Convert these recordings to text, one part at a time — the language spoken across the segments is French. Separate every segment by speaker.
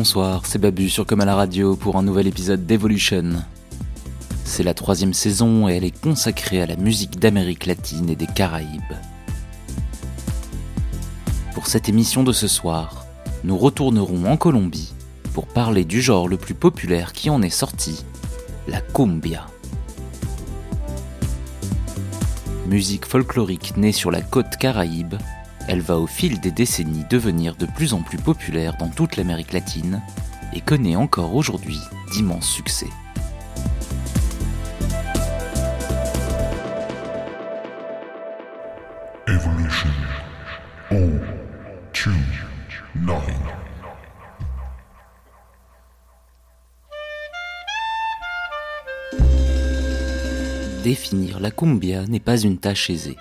Speaker 1: bonsoir, c'est Babu sur Comme à la radio pour un nouvel épisode d'Evolution. C'est la troisième saison et elle est consacrée à la musique d'Amérique latine et des Caraïbes. Pour cette émission de ce soir, nous retournerons en Colombie pour parler du genre le plus populaire qui en est sorti, la cumbia. Musique folklorique née sur la côte caraïbe, elle va au fil des décennies devenir de plus en plus populaire dans toute l'Amérique latine et connaît encore aujourd'hui d'immenses succès.
Speaker 2: Evolution. 9
Speaker 1: Définir la cumbia n'est pas une tâche aisée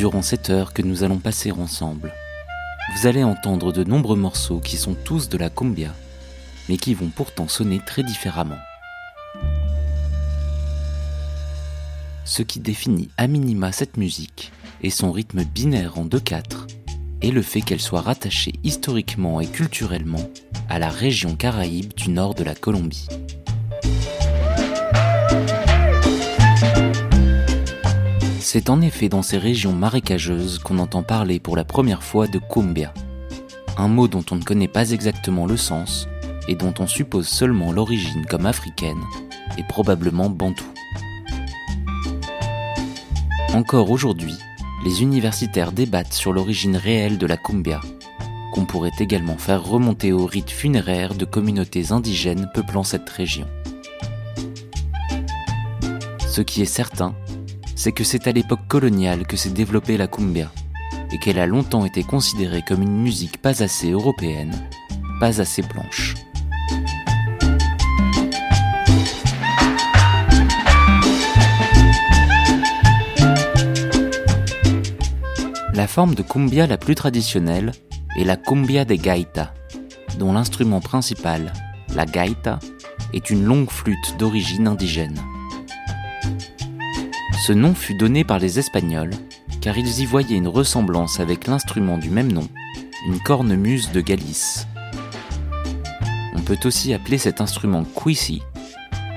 Speaker 1: durant cette heure que nous allons passer ensemble. Vous allez entendre de nombreux morceaux qui sont tous de la cumbia, mais qui vont pourtant sonner très différemment. Ce qui définit à minima cette musique est son rythme binaire en 2-4 et le fait qu'elle soit rattachée historiquement et culturellement à la région caraïbe du nord de la Colombie. C'est en effet dans ces régions marécageuses qu'on entend parler pour la première fois de cumbia, un mot dont on ne connaît pas exactement le sens et dont on suppose seulement l'origine comme africaine et probablement bantou. Encore aujourd'hui, les universitaires débattent sur l'origine réelle de la cumbia, qu'on pourrait également faire remonter au rite funéraire de communautés indigènes peuplant cette région. Ce qui est certain, c'est que c'est à l'époque coloniale que s'est développée la cumbia, et qu'elle a longtemps été considérée comme une musique pas assez européenne, pas assez blanche. La forme de cumbia la plus traditionnelle est la cumbia de gaita, dont l'instrument principal, la gaita, est une longue flûte d'origine indigène. Ce nom fut donné par les Espagnols, car ils y voyaient une ressemblance avec l'instrument du même nom, une cornemuse de Galice. On peut aussi appeler cet instrument Cuisi,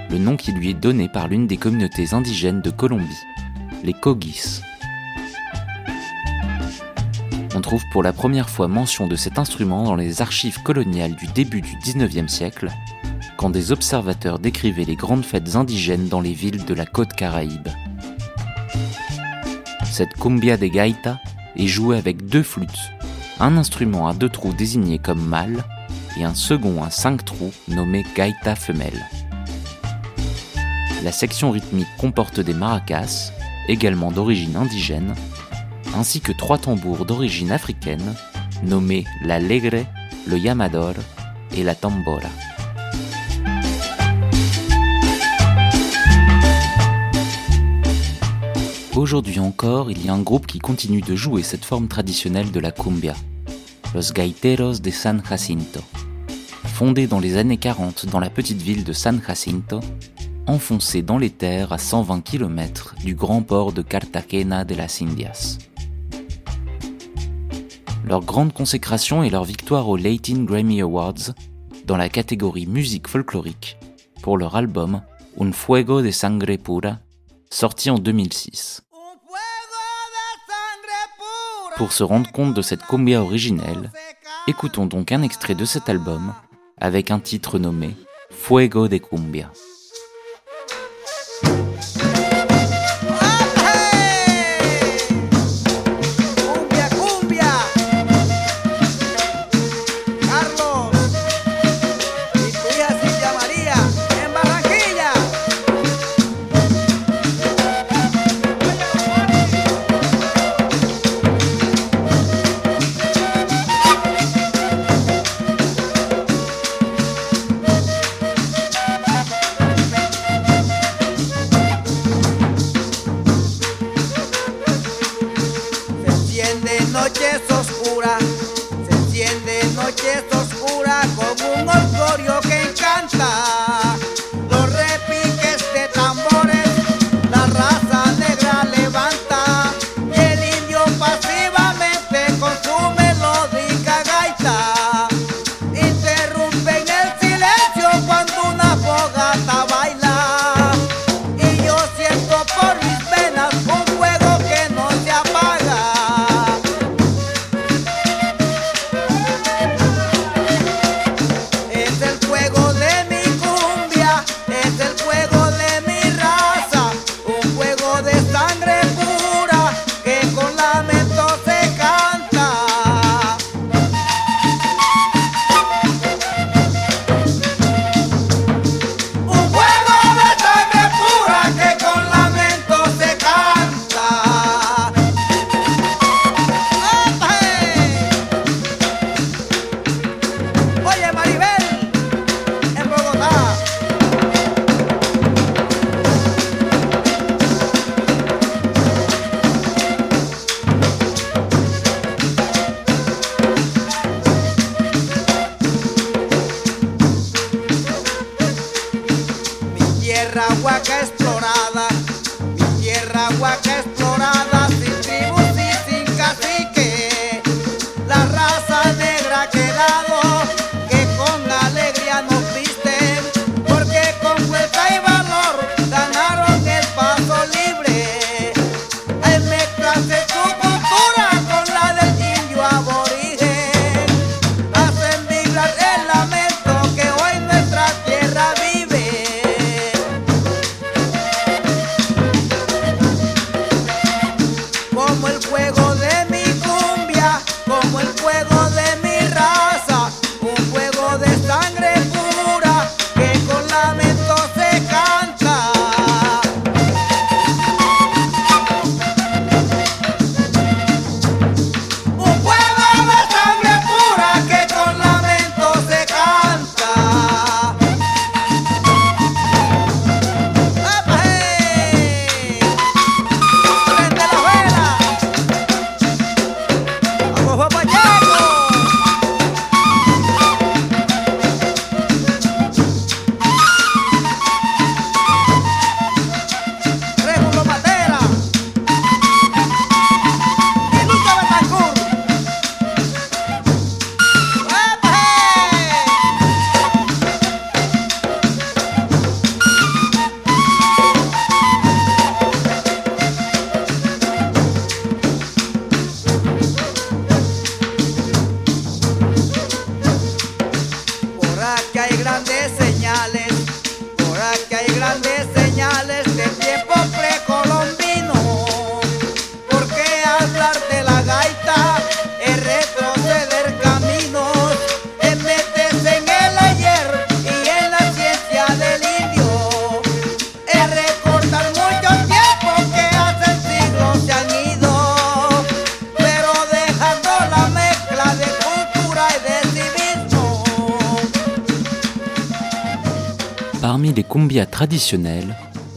Speaker 1: le nom qui lui est donné par l'une des communautés indigènes de Colombie, les Cogis. On trouve pour la première fois mention de cet instrument dans les archives coloniales du début du 19e siècle, quand des observateurs décrivaient les grandes fêtes indigènes dans les villes de la côte caraïbe. Cette cumbia de gaita est jouée avec deux flûtes, un instrument à deux trous désigné comme mâle et un second à cinq trous nommé gaita femelle. La section rythmique comporte des maracas, également d'origine indigène, ainsi que trois tambours d'origine africaine, nommés l'alegre, le yamador et la tambora. Aujourd'hui encore, il y a un groupe qui continue de jouer cette forme traditionnelle de la cumbia, Los Gaiteros de San Jacinto. Fondé dans les années 40 dans la petite ville de San Jacinto, enfoncé dans les terres à 120 km du grand port de Cartagena de las Indias. Leur grande consécration est leur victoire aux Latin Grammy Awards dans la catégorie musique folklorique pour leur album Un Fuego de Sangre Pura sorti en 2006. Pour se rendre compte de cette cumbia originelle, écoutons donc un extrait de cet album avec un titre nommé Fuego de Cumbia.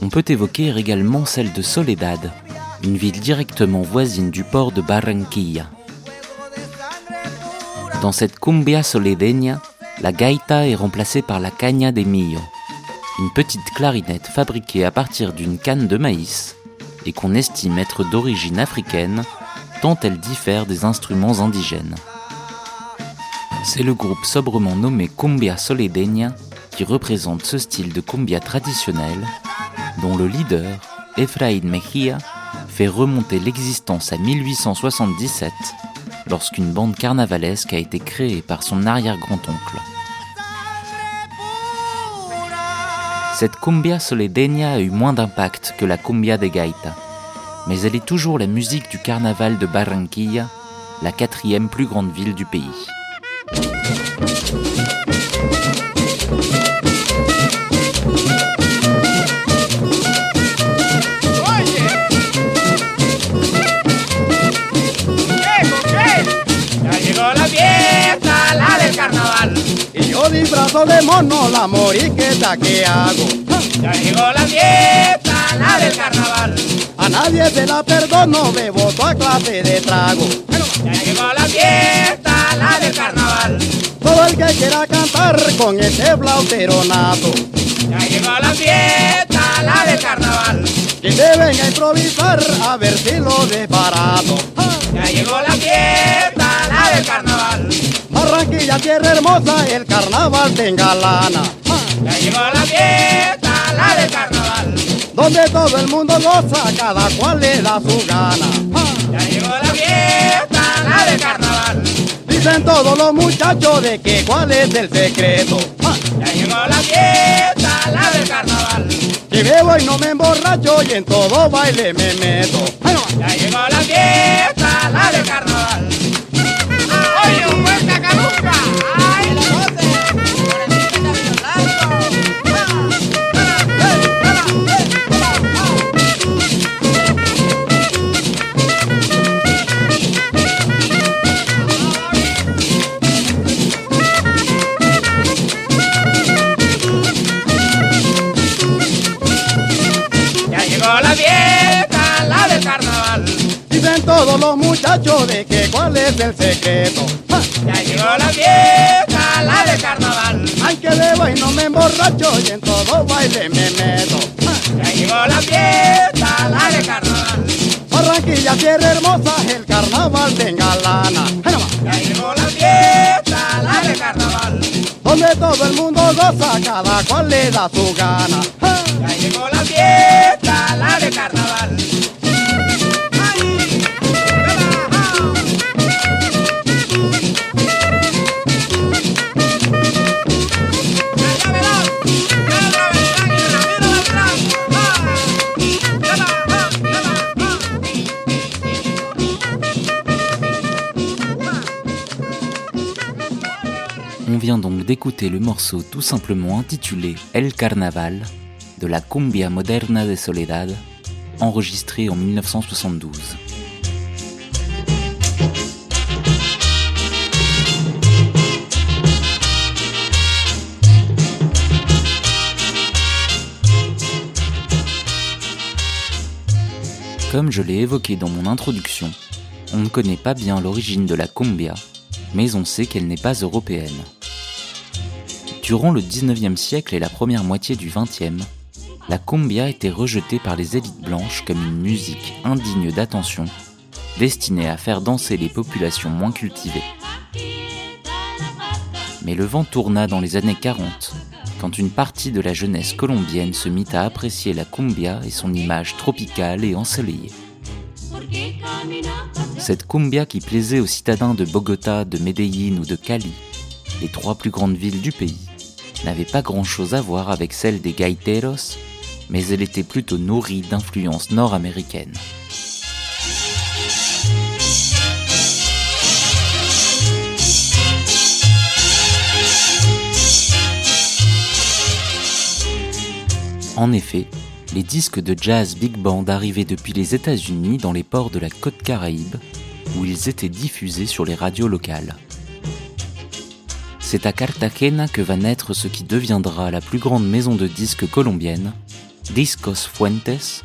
Speaker 1: On peut évoquer également celle de Soledad, une ville directement voisine du port de Barranquilla. Dans cette cumbia soledeña, la gaita est remplacée par la caña de millo, une petite clarinette fabriquée à partir d'une canne de maïs et qu'on estime être d'origine africaine tant elle diffère des instruments indigènes. C'est le groupe sobrement nommé Cumbia Soledeña qui représente ce style de cumbia traditionnel dont le leader, Efraín Mejía, fait remonter l'existence à 1877 lorsqu'une bande carnavalesque a été créée par son arrière-grand-oncle. Cette cumbia soledeña a eu moins d'impact que la cumbia de gaita, mais elle est toujours la musique du carnaval de Barranquilla, la quatrième plus grande ville du pays.
Speaker 3: De mono la moriqueta que hago.
Speaker 4: Ya llegó la fiesta, la del carnaval.
Speaker 3: A nadie se la perdono, bebo toda clase de trago.
Speaker 4: Ya llegó la fiesta, la del carnaval.
Speaker 3: Todo el que quiera cantar con ese flauteronato.
Speaker 4: Ya llegó la fiesta, la del carnaval.
Speaker 3: Que deben improvisar a ver si lo desbarato.
Speaker 4: Ya llegó la fiesta, la del carnaval.
Speaker 3: Barranquilla, tierra hermosa, el carnaval tenga lana.
Speaker 4: Ya llegó la fiesta, la del carnaval.
Speaker 3: Donde todo el mundo goza, cada cual le da su gana.
Speaker 4: Ya llegó la fiesta, la del carnaval.
Speaker 3: Dicen todos los muchachos de que cuál es el secreto.
Speaker 4: Ya llegó la fiesta, la del carnaval.
Speaker 3: Que bebo y no me emborracho y en todo baile me meto.
Speaker 4: Ya llegó la fiesta, la del carnaval.
Speaker 3: Todos los muchachos de que cuál es el secreto.
Speaker 4: Ya llegó la fiesta, la del carnaval.
Speaker 3: Hay que que bebo y no me emborracho y en todo baile me meto.
Speaker 4: Ya llegó la fiesta, la de carnaval.
Speaker 3: Barranquilla, tierra hermosa, el carnaval tenga lana.
Speaker 4: Ya llegó la fiesta, la de carnaval.
Speaker 3: Donde todo el mundo goza, cada cual le da su gana.
Speaker 4: Ya llegó la fiesta, la de carnaval.
Speaker 1: Vient donc d'écouter le morceau tout simplement intitulé El Carnaval de la Cumbia Moderna de Soledad, enregistré en 1972. Comme je l'ai évoqué dans mon introduction, on ne connaît pas bien l'origine de la cumbia, mais on sait qu'elle n'est pas européenne. Durant le 19e siècle et la première moitié du 20e, la cumbia était rejetée par les élites blanches comme une musique indigne d'attention, destinée à faire danser les populations moins cultivées. Mais le vent tourna dans les années 40, quand une partie de la jeunesse colombienne se mit à apprécier la cumbia et son image tropicale et ensoleillée. Cette cumbia qui plaisait aux citadins de Bogota, de Medellín ou de Cali, les trois plus grandes villes du pays, n'avait pas grand-chose à voir avec celle des gaiteros, mais elle était plutôt nourrie d'influences nord-américaines. En effet, les disques de jazz big band arrivaient depuis les États-Unis dans les ports de la côte caraïbe, où ils étaient diffusés sur les radios locales. C'est à Cartagena que va naître ce qui deviendra la plus grande maison de disques colombienne, Discos Fuentes,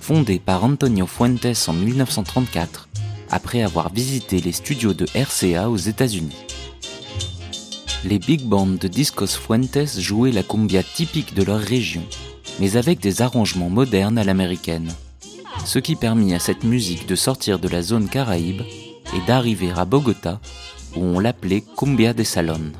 Speaker 1: fondée par Antonio Fuentes en 1934, après avoir visité les studios de RCA aux États-Unis. Les big bands de Discos Fuentes jouaient la cumbia typique de leur région, mais avec des arrangements modernes à l'américaine, ce qui permit à cette musique de sortir de la zone caraïbe et d'arriver à Bogota, où on l'appelait Cumbia de Salon.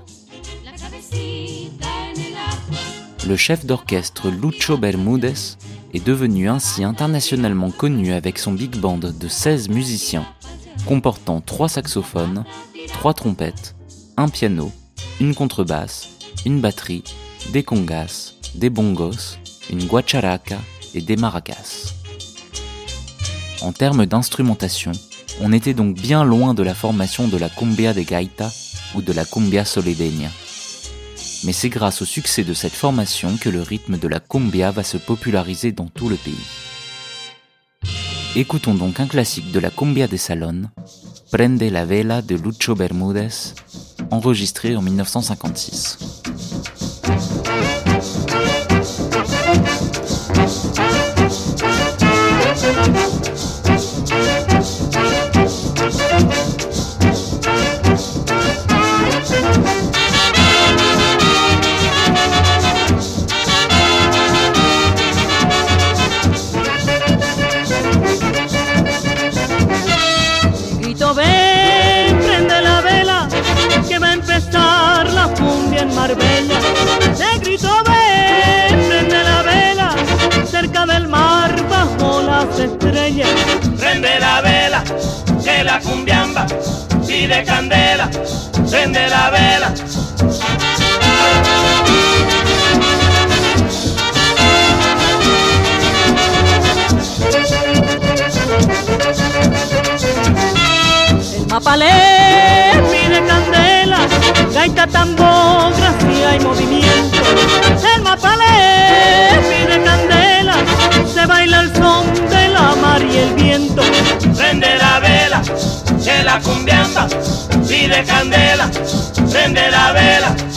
Speaker 1: Le chef d'orchestre Lucho Bermúdez est devenu ainsi internationalement connu avec son big band de 16 musiciens, comportant 3 saxophones, 3 trompettes, un piano, une contrebasse, une batterie, des congas, des bongos, une guacharaca et des maracas. En termes d'instrumentation, on était donc bien loin de la formation de la cumbia de gaita ou de la cumbia soledeña. Mais c'est grâce au succès de cette formation que le rythme de la cumbia va se populariser dans tout le pays. Écoutons donc un classique de la cumbia de Salon, Prende la vela de Lucho Bermúdez, enregistré en 1956.
Speaker 4: Cumbiamba pide candela. Prende la vela.
Speaker 5: El mapalé pide candela, gaita, tambor, gracia y movimiento. El mapalé la
Speaker 4: cumbiamba pide candela. Prende la vela.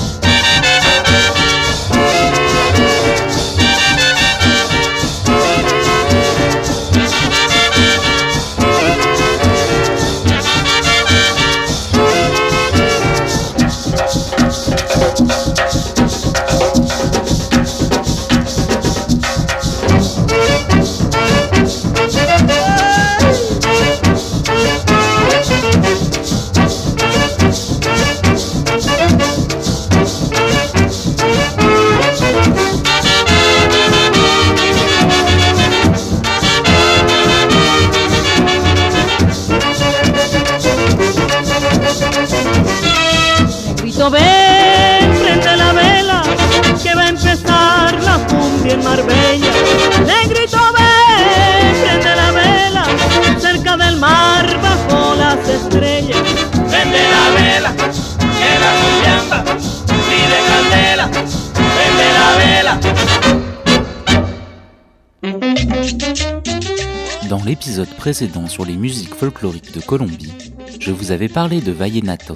Speaker 1: Précédent sur les musiques folkloriques de Colombie, je vous avais parlé de vallenato,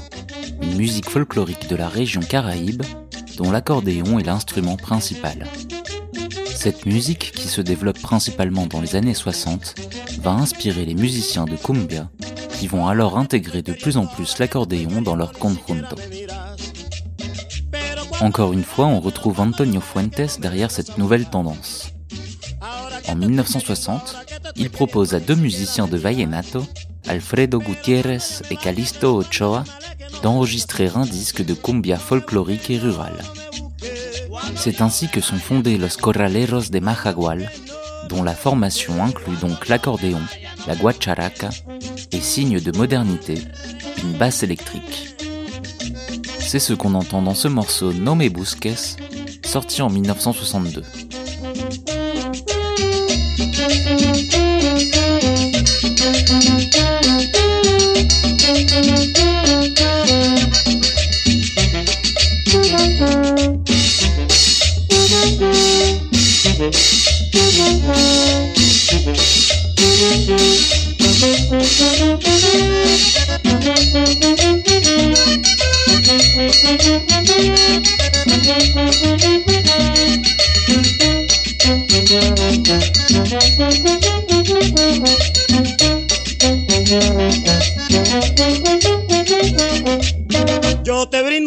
Speaker 1: une musique folklorique de la région Caraïbe dont l'accordéon est l'instrument principal. Cette musique, qui se développe principalement dans les années 60, va inspirer les musiciens de cumbia, qui vont alors intégrer de plus en plus l'accordéon dans leur conjunto. Encore une fois, on retrouve Antonio Fuentes derrière cette nouvelle tendance. En 1960, il propose à deux musiciens de vallenato, Alfredo Gutiérrez et Calisto Ochoa, d'enregistrer un disque de cumbia folklorique et rurale. C'est ainsi que sont fondés Los Corraleros de Majagual, dont la formation inclut donc l'accordéon, la guacharaca et signe de modernité, une basse électrique. C'est ce qu'on entend dans ce morceau nommé Busques, sorti en 1962.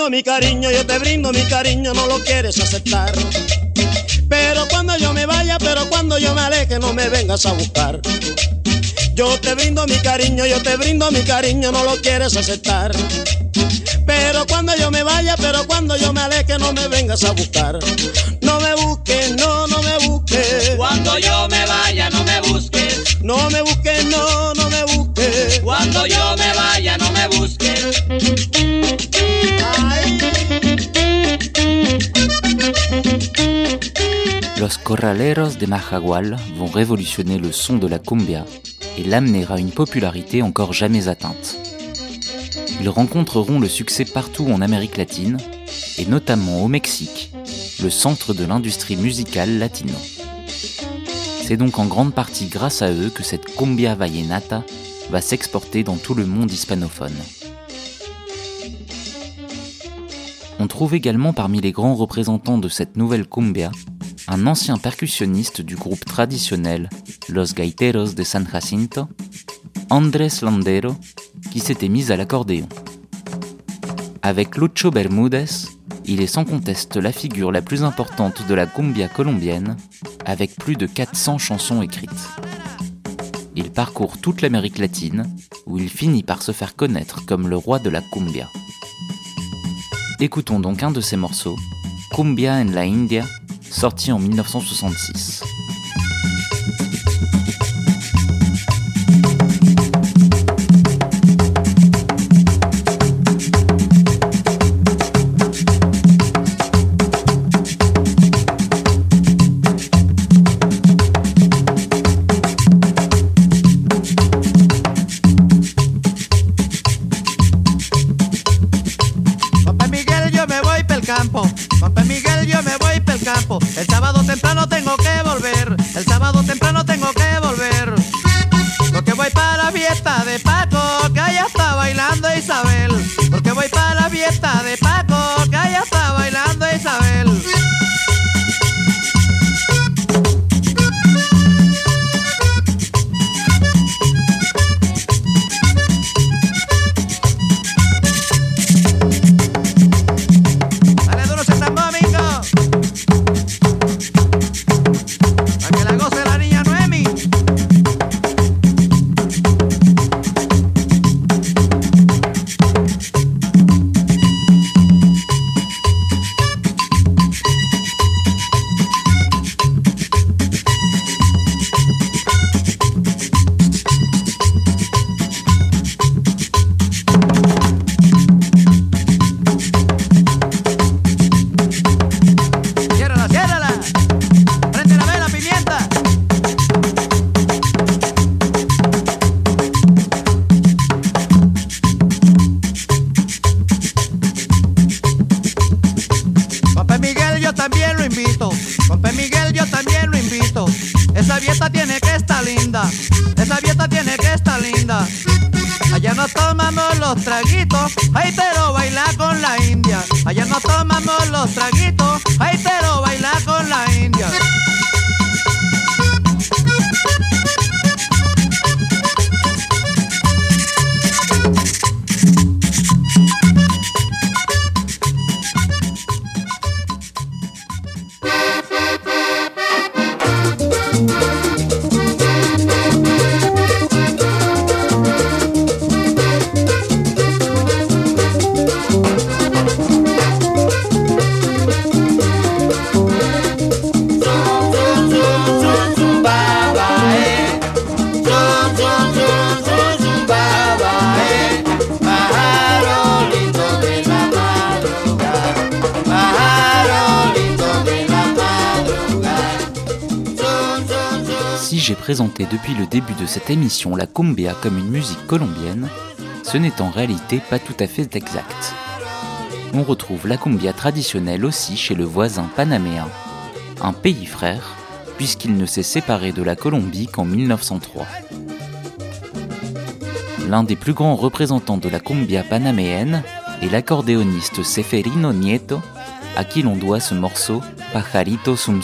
Speaker 6: Brindo mi cariño, yo te brindo mi cariño, no lo quieres aceptar. Pero cuando yo me vaya, pero cuando yo me aleje, no me vengas a buscar. Yo te brindo mi cariño, yo te brindo mi cariño, no lo quieres aceptar. Pero cuando yo me vaya, pero cuando yo me aleje, no me vengas a buscar. No me busques, no, no me busques.
Speaker 4: Cuando yo me vaya, no me busques.
Speaker 6: No me busques, no, no me busques.
Speaker 1: Los Corraleros de Majagual vont révolutionner le son de la cumbia et l'amener à une popularité encore jamais atteinte. Ils rencontreront le succès partout en Amérique latine, et notamment au Mexique, le centre de l'industrie musicale latino. C'est donc en grande partie grâce à eux que cette cumbia vallenata va s'exporter dans tout le monde hispanophone. On trouve également parmi les grands représentants de cette nouvelle cumbia un ancien percussionniste du groupe traditionnel Los Gaiteros de San Jacinto, Andrés Landero, qui s'était mis à l'accordéon. Avec Lucho Bermúdez, il est sans conteste la figure la plus importante de la cumbia colombienne, avec plus de 400 chansons écrites. Il parcourt toute l'Amérique latine, où il finit par se faire connaître comme le roi de la cumbia. Écoutons donc un de ses morceaux, Cumbia en la India, sorti en 1966.
Speaker 7: Para la fiesta de
Speaker 1: Présenté depuis le début de cette émission la cumbia comme une musique colombienne, ce n'est en réalité pas tout à fait exact. On retrouve la cumbia traditionnelle aussi chez le voisin panaméen, un pays frère, puisqu'il ne s'est séparé de la Colombie qu'en 1903. L'un des plus grands représentants de la cumbia panaméenne est l'accordéoniste Seferino Nieto, à qui l'on doit ce morceau Pajarito Sum.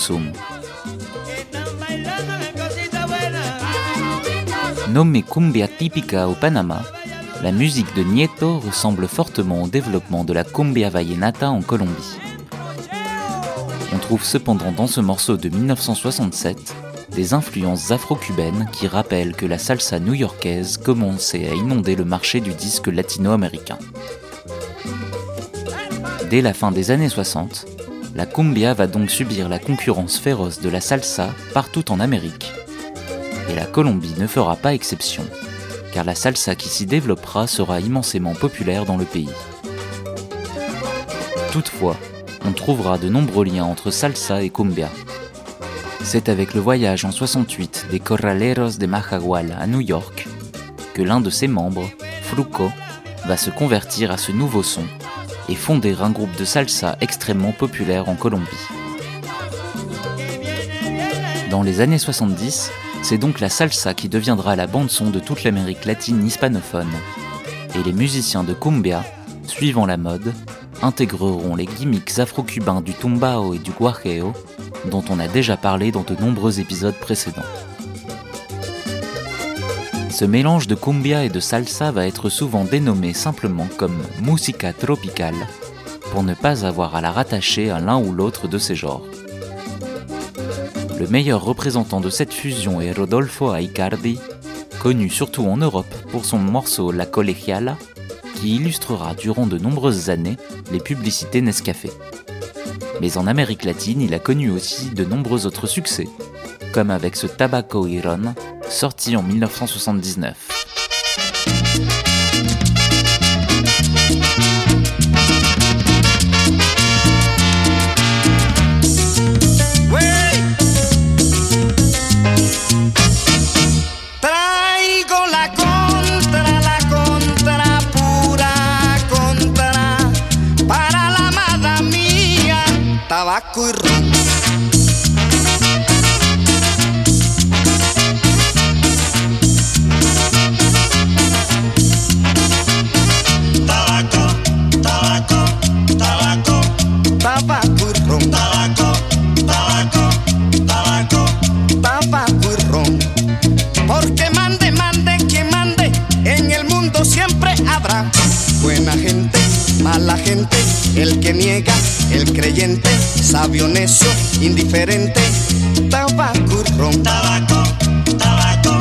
Speaker 1: Nommée cumbia típica au Panama, la musique de Nieto ressemble fortement au développement de la cumbia vallenata en Colombie. On trouve cependant dans ce morceau de 1967 des influences afro-cubaines qui rappellent que la salsa new-yorkaise commençait à inonder le marché du disque latino-américain. Dès la fin des années 60, la cumbia va donc subir la concurrence féroce de la salsa partout en Amérique et la Colombie ne fera pas exception, car la salsa qui s'y développera sera immensément populaire dans le pays. Toutefois, on trouvera de nombreux liens entre salsa et cumbia. C'est avec le voyage en 68 des Corraleros de Majagual à New York que l'un de ses membres, Fruco, va se convertir à ce nouveau son et fonder un groupe de salsa extrêmement populaire en Colombie. Dans les années 70, c'est donc la salsa qui deviendra la bande-son de toute l'Amérique latine hispanophone. Et les musiciens de cumbia, suivant la mode, intégreront les gimmicks afro-cubains du tumbao et du guajeo, dont on a déjà parlé dans de nombreux épisodes précédents. Ce mélange de cumbia et de salsa va être souvent dénommé simplement comme musica tropical, pour ne pas avoir à la rattacher à l'un ou l'autre de ces genres. Le meilleur représentant de cette fusion est Rodolfo Aicardi, connu surtout en Europe pour son morceau La Colegiala, qui illustrera durant de nombreuses années les publicités Nescafé. Mais en Amérique latine, il a connu aussi de nombreux autres succès, comme avec ce Tabaco Iron, sorti en 1979.
Speaker 8: Tabaco, tabaco, tabaco, tabaco y ron. Tabaco, tabaco, tabaco, tabaco y ron. Porque mande, mande, quien mande, en el mundo siempre habrá buena gente mala gente, el que niega, el creyente, sabio, necio, indiferente, tabaco ron. Tabaco, tabaco,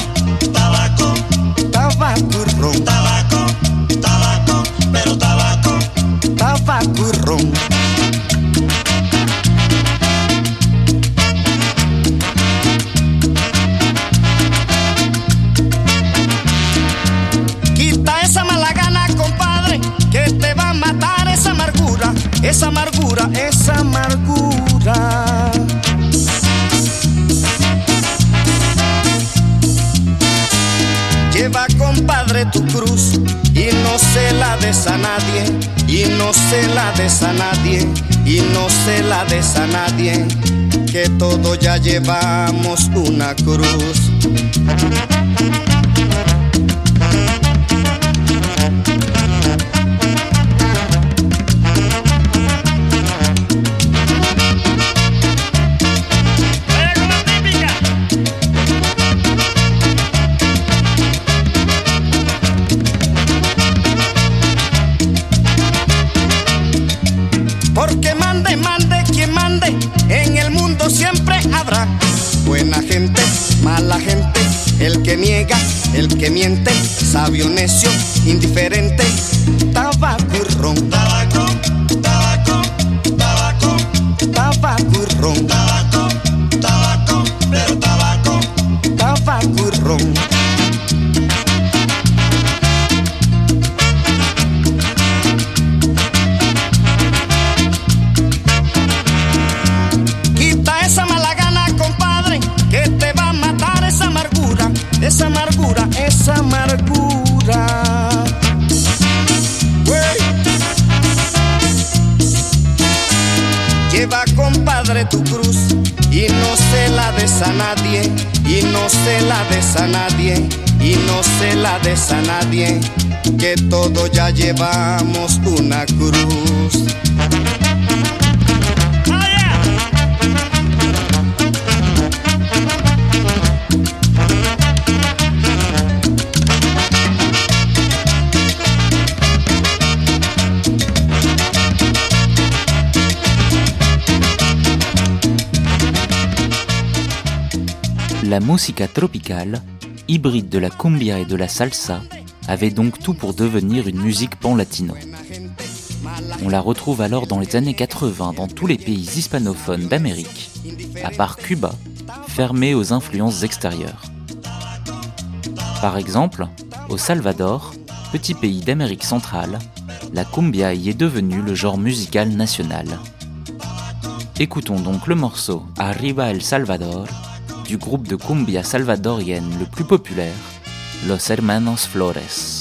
Speaker 8: tabaco, tabaco ron. Tabaco, tabaco, pero tabaco, tabaco ron. Esa amargura, esa amargura. Lleva, compadre, tu cruz y no se la des a nadie, y no se la des a nadie, y no se la des a nadie, que todos ya llevamos una cruz. Des a nadie, y no se la des a nadie, que todos ya llevamos una cruz.
Speaker 1: La música tropicale, hybride de la cumbia et de la salsa, avait donc tout pour devenir une musique pan-latino. On la retrouve alors dans les années 80 dans tous les pays hispanophones d'Amérique, à part Cuba, fermé aux influences extérieures. Par exemple, au Salvador, petit pays d'Amérique centrale, la cumbia y est devenue le genre musical national. Écoutons donc le morceau Arriba El Salvador du groupe de cumbia salvadorienne le plus populaire, Los Hermanos Flores.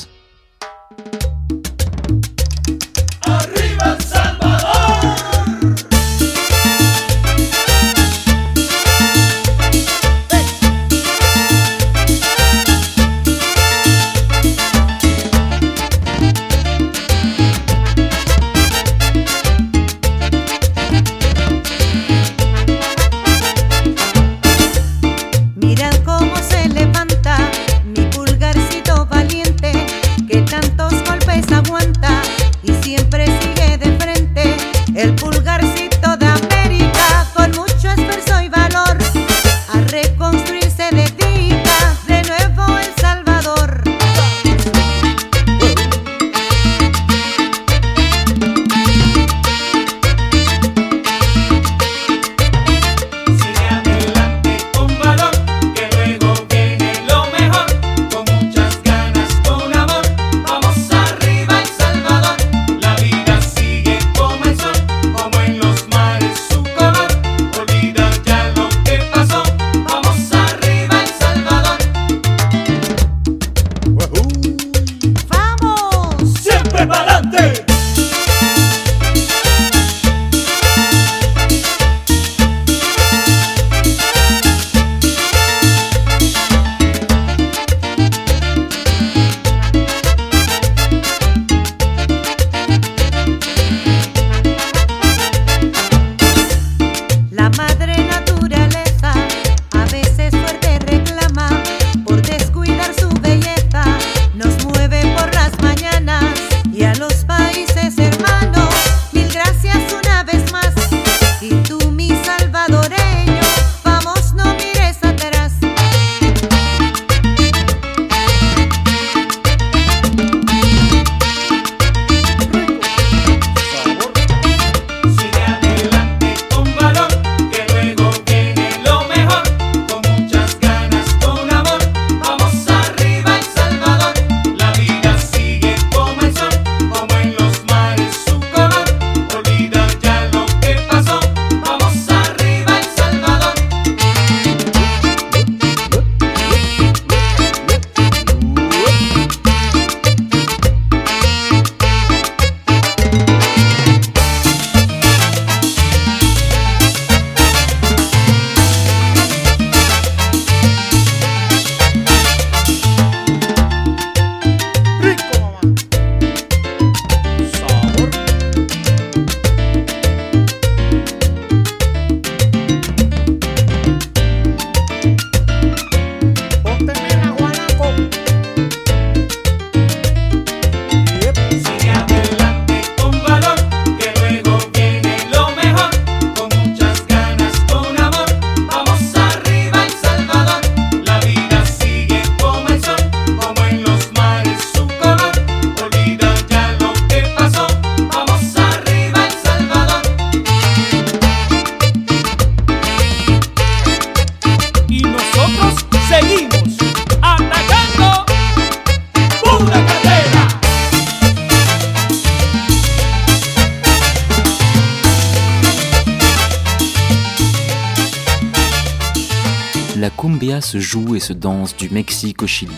Speaker 1: Danse du Mexique au Chili.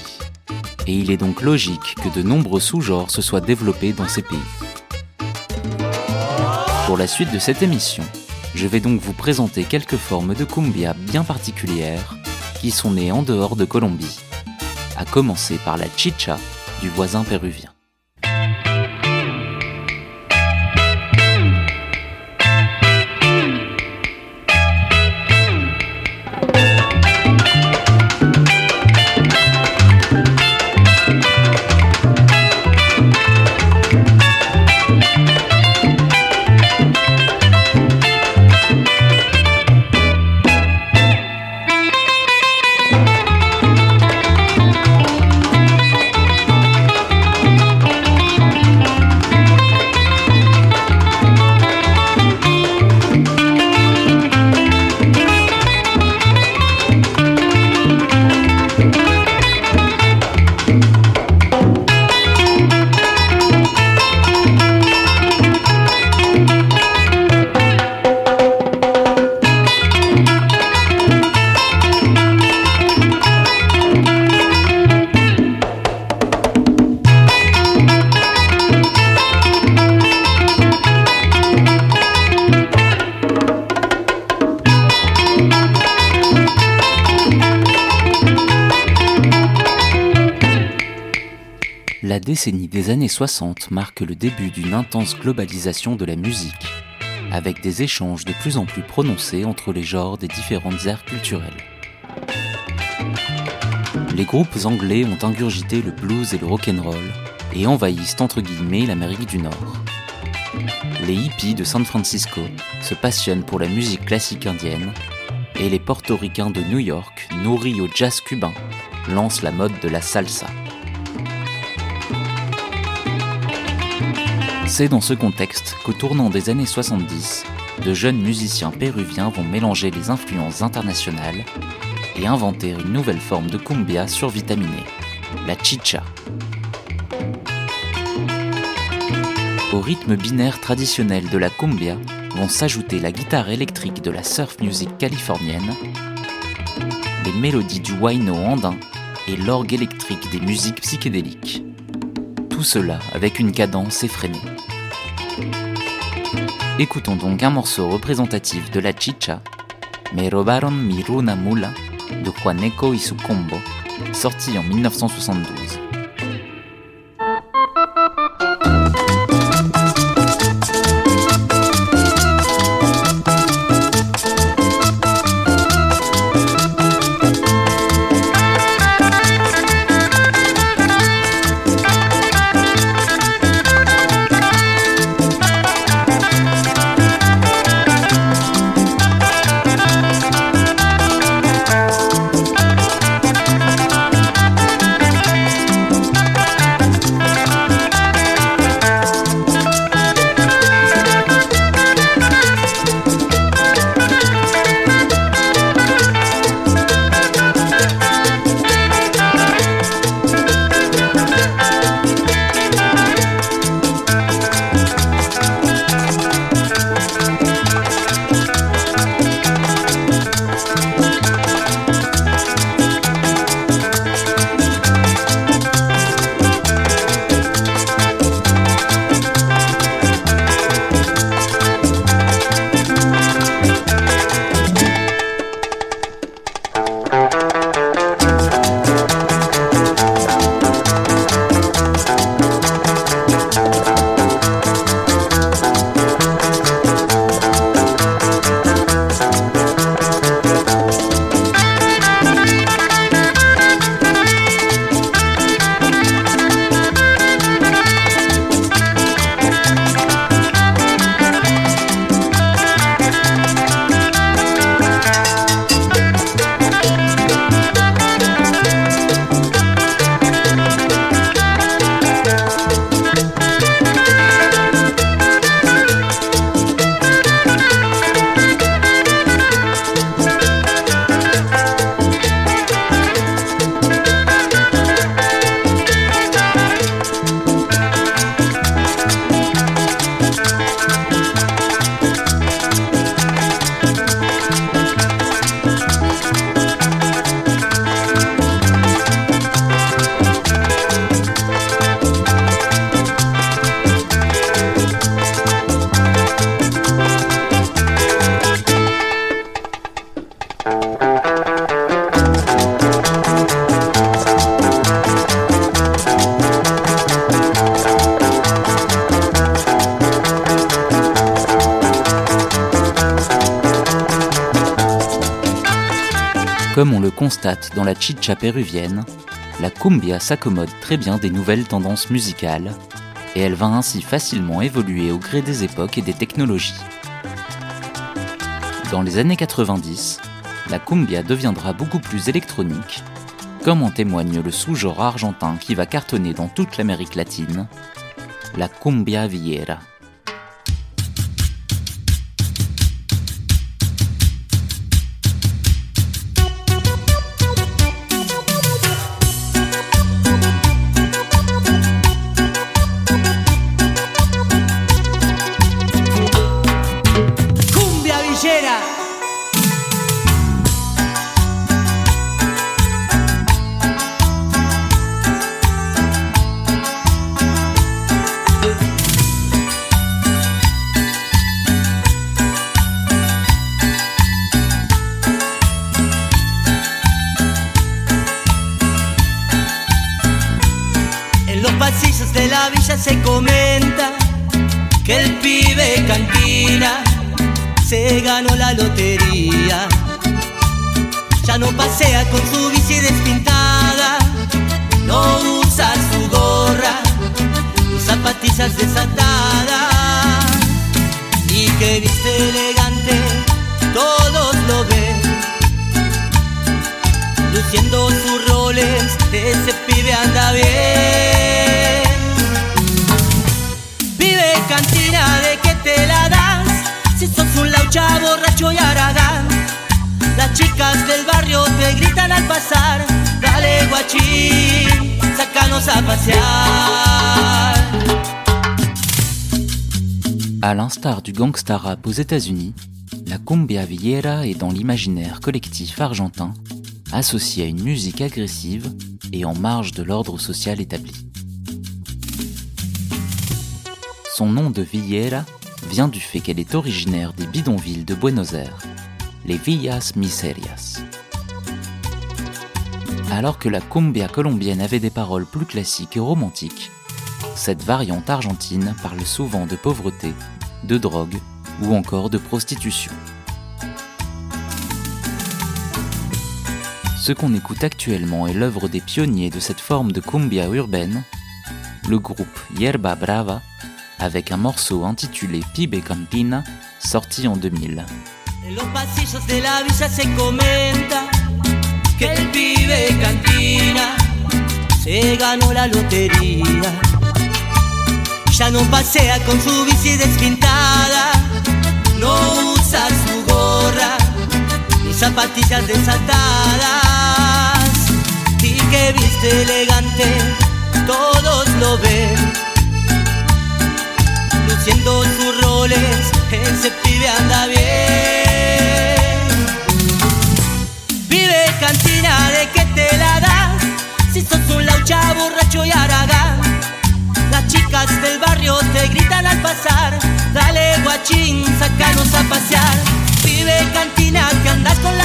Speaker 1: Et il est donc logique que de nombreux sous-genres se soient développés dans ces pays. Pour la suite de cette émission, je vais donc vous présenter quelques formes de cumbia bien particulières qui sont nées en dehors de Colombie, à commencer par la chicha du voisin péruvien. Décennie des années 60 marque le début d'une intense globalisation de la musique, avec des échanges de plus en plus prononcés entre les genres des différentes aires culturelles. Les groupes anglais ont ingurgité le blues et le rock'n'roll et envahissent entre guillemets l'Amérique du Nord. Les hippies de San Francisco se passionnent pour la musique classique indienne et les portoricains de New York, nourris au jazz cubain, lancent la mode de la salsa. C'est dans ce contexte qu'au tournant des années 70, de jeunes musiciens péruviens vont mélanger les influences internationales et inventer une nouvelle forme de cumbia survitaminée, la chicha. Au rythme binaire traditionnel de la cumbia vont s'ajouter la guitare électrique de la surf music californienne, les mélodies du huayno andin et l'orgue électrique des musiques psychédéliques. Tout cela avec une cadence effrénée. Écoutons donc un morceau représentatif de la chicha, Me robaron mi runa mula, de Juaneco y sorti en 1972. Comme on le constate dans la chicha péruvienne, la cumbia s'accommode très bien des nouvelles tendances musicales et elle va ainsi facilement évoluer au gré des époques et des technologies. Dans les années 90, la cumbia deviendra beaucoup plus électronique, comme en témoigne le sous-genre argentin qui va cartonner dans toute l'Amérique latine, la cumbia villera.
Speaker 7: A
Speaker 1: À l'instar du gangsta rap aux États-Unis, la cumbia villera est dans l'imaginaire collectif argentin, associée à une musique agressive et en marge de l'ordre social établi. Son nom de villera vient du fait qu'elle est originaire des bidonvilles de Buenos Aires, les Villas Miserias. Alors que la cumbia colombienne avait des paroles plus classiques et romantiques, cette variante argentine parle souvent de pauvreté, de drogue ou encore de prostitution. Ce qu'on écoute actuellement est l'œuvre des pionniers de cette forme de cumbia urbaine, le groupe Yerba Brava, avec un morceau intitulé Pibe Campina, sorti en 2000.
Speaker 7: En los pasillos de la villa se comenta que el pibe cantina se ganó la lotería. Ya no pasea con su bici despintada, no usa su gorra ni zapatillas desatadas. Y que viste elegante, todos lo ven. Luciendo sus roles, ese pibe anda bien. Cantina de que te la das Si sos un laucha borracho y aragán. Las chicas del barrio te gritan al pasar. Dale guachín, sácanos a pasear. Vive cantina que andas con la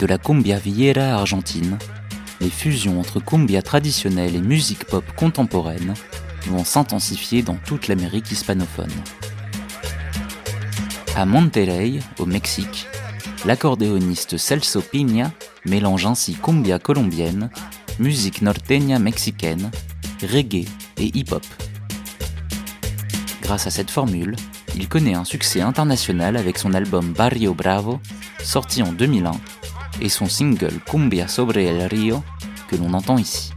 Speaker 7: de
Speaker 4: la
Speaker 1: cumbia villera argentine, les fusions entre cumbia traditionnelle et musique pop contemporaine vont s'intensifier dans toute l'Amérique hispanophone. À Monterrey, au Mexique, l'accordéoniste Celso Piña mélange ainsi cumbia colombienne, musique norteña mexicaine, reggae et hip-hop. Grâce à cette formule, il connaît un succès international avec son album Barrio Bravo, sorti en 2001, et son single Cumbia sobre el río, que l'on entend ici.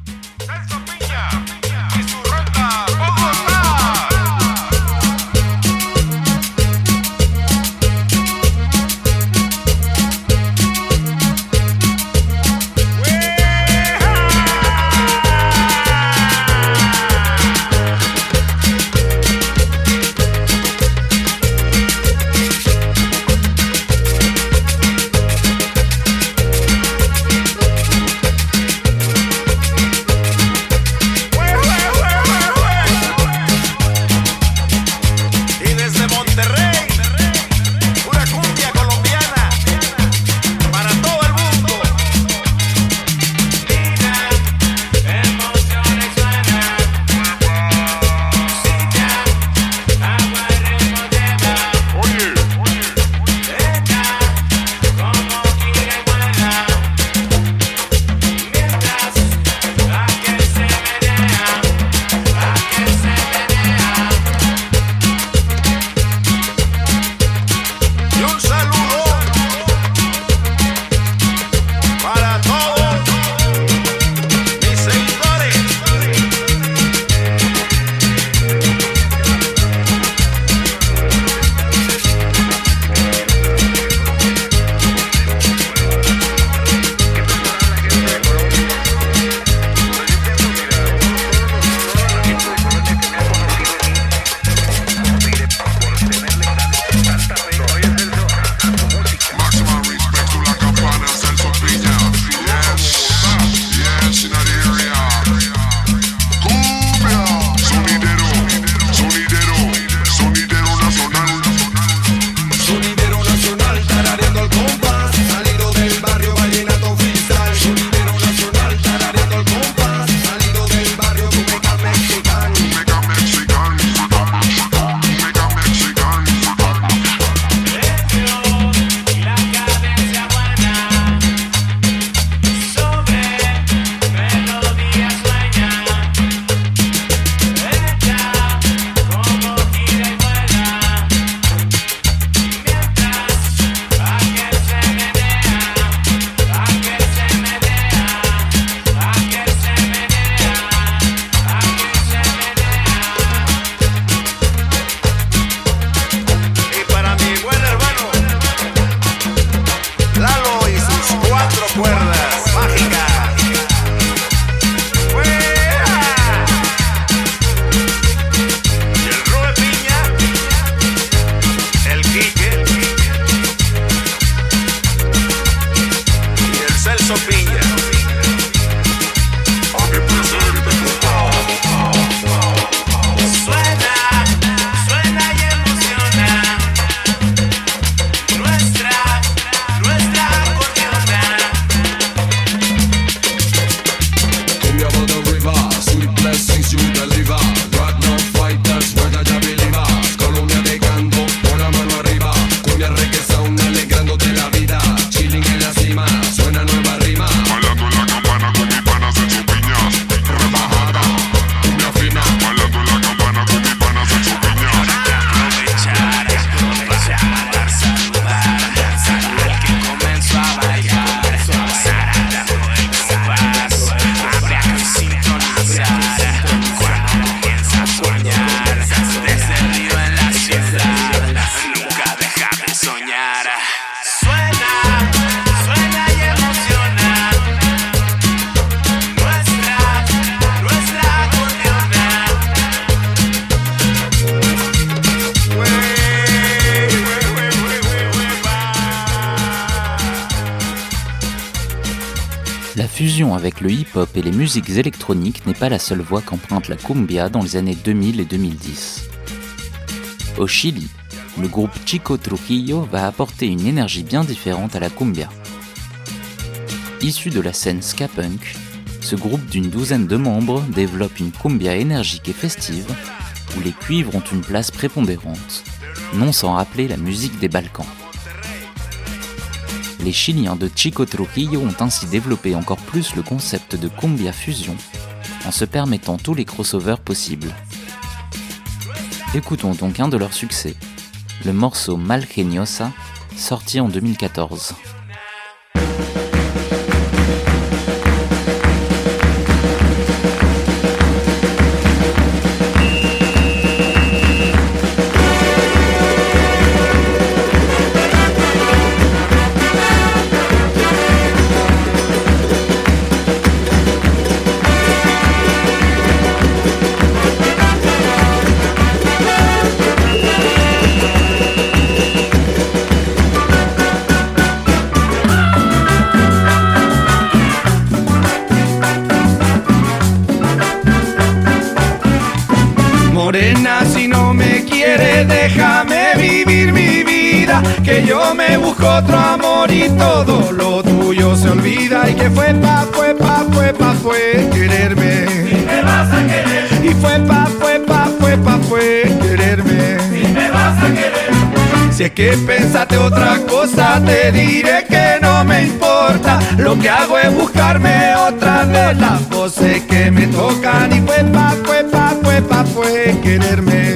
Speaker 1: Fusion avec le hip-hop et les musiques électroniques n'est pas la seule voie qu'emprunte la cumbia dans les années 2000 et 2010. Au Chili, le groupe Chico Trujillo va apporter une énergie bien différente à la cumbia. Issu de la scène ska punk, ce groupe d'une douzaine de membres développe une cumbia énergique et festive où les cuivres ont une place prépondérante, non sans rappeler la musique des Balkans. Les Chiliens de Chico Trujillo ont ainsi développé encore plus le concept de cumbia fusion en se permettant tous les crossovers possibles. Écoutons donc un de leurs succès, le morceau Malgeniosa, sorti en 2014.
Speaker 9: Es que pensaste otra cosa, te diré que no me importa. Lo que hago es buscarme otra de las voces que me tocan. Y fue pa, fue pa, fue pa, fue quererme.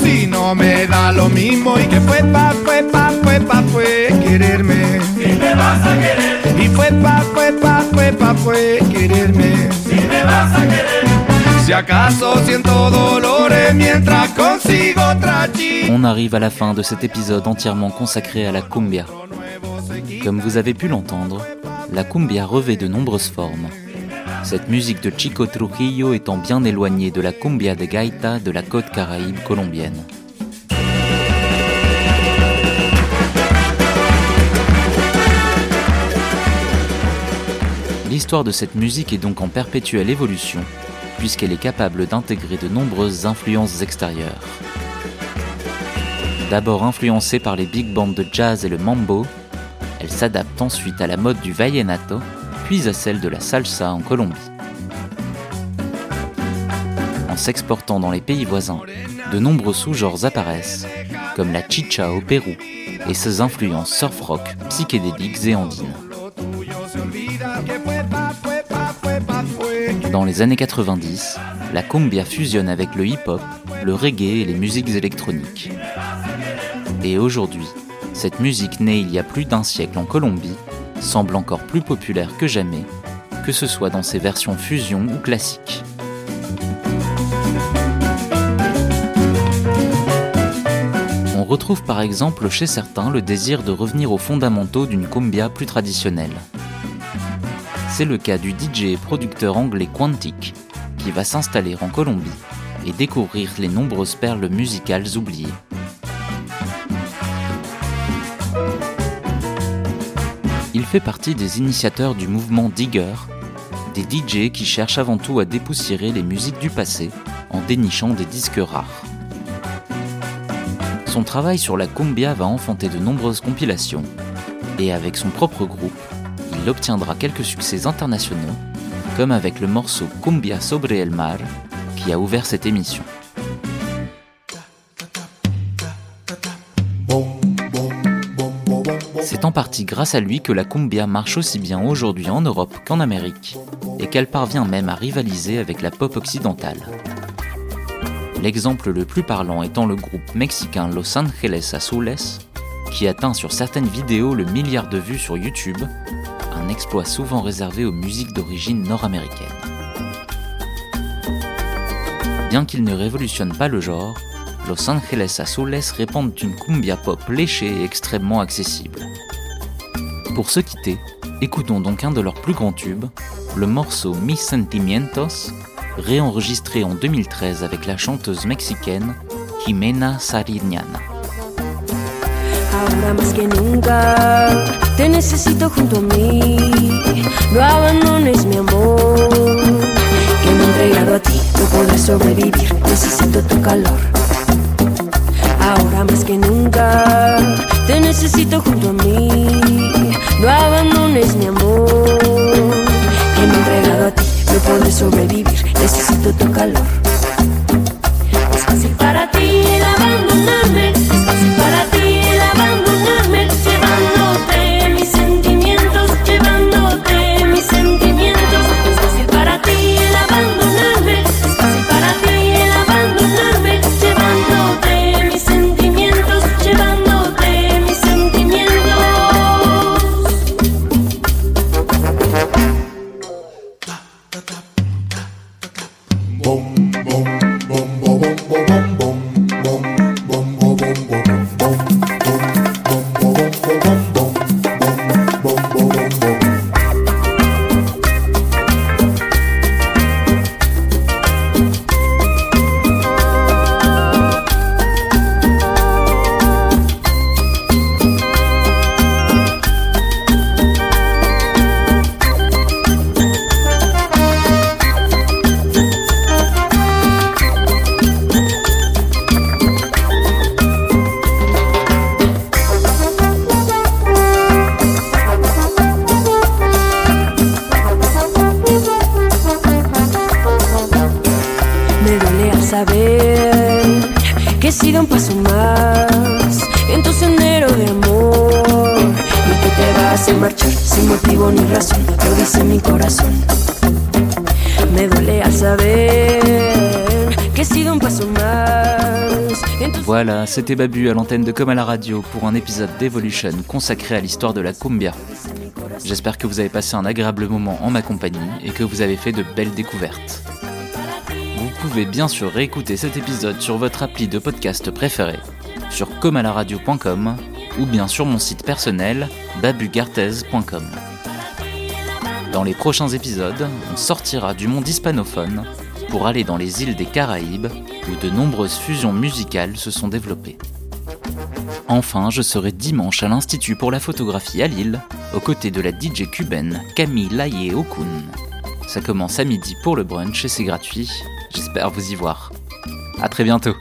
Speaker 9: Si no me da lo mismo. Y que fue pa, fue pa, fue pa, fue quererme.
Speaker 10: Y me vas a querer.
Speaker 9: Y fue pa, fue pa, fue pa, fue quererme.
Speaker 10: Y me vas a querer.
Speaker 9: Si acaso siento dolores mientras consigo otra chica.
Speaker 1: On arrive à la fin de cet épisode entièrement consacré à la cumbia. Comme vous avez pu l'entendre, la cumbia revêt de nombreuses formes. Cette musique de Chico Trujillo étant bien éloignée de la cumbia de gaita de la côte caraïbe colombienne. L'histoire de cette musique est donc en perpétuelle évolution, puisqu'elle est capable d'intégrer de nombreuses influences extérieures. D'abord influencée par les big bands de jazz et le mambo, elle s'adapte ensuite à la mode du vallenato, puis à celle de la salsa en Colombie. En s'exportant dans les pays voisins, de nombreux sous-genres apparaissent, comme la chicha au Pérou et ses influences surf-rock, psychédéliques et andines. Dans les années 90, la cumbia fusionne avec le hip-hop, le reggae et les musiques électroniques. Et aujourd'hui, cette musique née il y a plus d'un siècle en Colombie semble encore plus populaire que jamais, que ce soit dans ses versions fusion ou classiques. On retrouve par exemple chez certains le désir de revenir aux fondamentaux d'une cumbia plus traditionnelle. C'est le cas du DJ et producteur anglais Quantic, qui va s'installer en Colombie et découvrir les nombreuses perles musicales oubliées. Fait partie des initiateurs du mouvement Digger, des DJ qui cherchent avant tout à dépoussiérer les musiques du passé en dénichant des disques rares. Son travail sur la cumbia va enfanter de nombreuses compilations, et avec son propre groupe, il obtiendra quelques succès internationaux, comme avec le morceau Cumbia sobre el mar, qui a ouvert cette émission. C'est en partie grâce à lui que la cumbia marche aussi bien aujourd'hui en Europe qu'en Amérique, et qu'elle parvient même à rivaliser avec la pop occidentale. L'exemple le plus parlant étant le groupe mexicain Los Angeles Azules, qui atteint sur certaines vidéos le milliard de vues sur YouTube, un exploit souvent réservé aux musiques d'origine nord-américaine. Bien qu'il ne révolutionne pas le genre, Los Angeles Azules répandent une cumbia pop léchée et extrêmement accessible. Pour se quitter, écoutons donc un de leurs plus grands tubes, le morceau Mis Sentimientos, réenregistré en 2013 avec la chanteuse mexicaine Jimena Sariñana.
Speaker 11: No abandones mi amor. Que me he entregado a ti, no podré sobrevivir. Necesito tu calor. Es fácil para ti el abandonarme. Es fácil para ti
Speaker 1: c'était Babu à l'antenne de Comme la radio pour un épisode d'Evolution consacré à l'histoire de la cumbia. J'espère que vous avez passé un agréable moment en ma compagnie et que vous avez fait de belles découvertes. Vous pouvez bien sûr réécouter cet épisode sur votre appli de podcast préféré, sur comalaradio.com ou bien sur mon site personnel babugarthez.com. Dans les prochains épisodes, on sortira du monde hispanophone pour aller dans les îles des Caraïbes de nombreuses fusions musicales se sont développées. Enfin, je serai dimanche à l'Institut pour la photographie à Lille, aux côtés de la DJ cubaine Camille Laye Okun. Ça commence à midi pour le brunch et c'est gratuit. J'espère vous y voir. À très bientôt.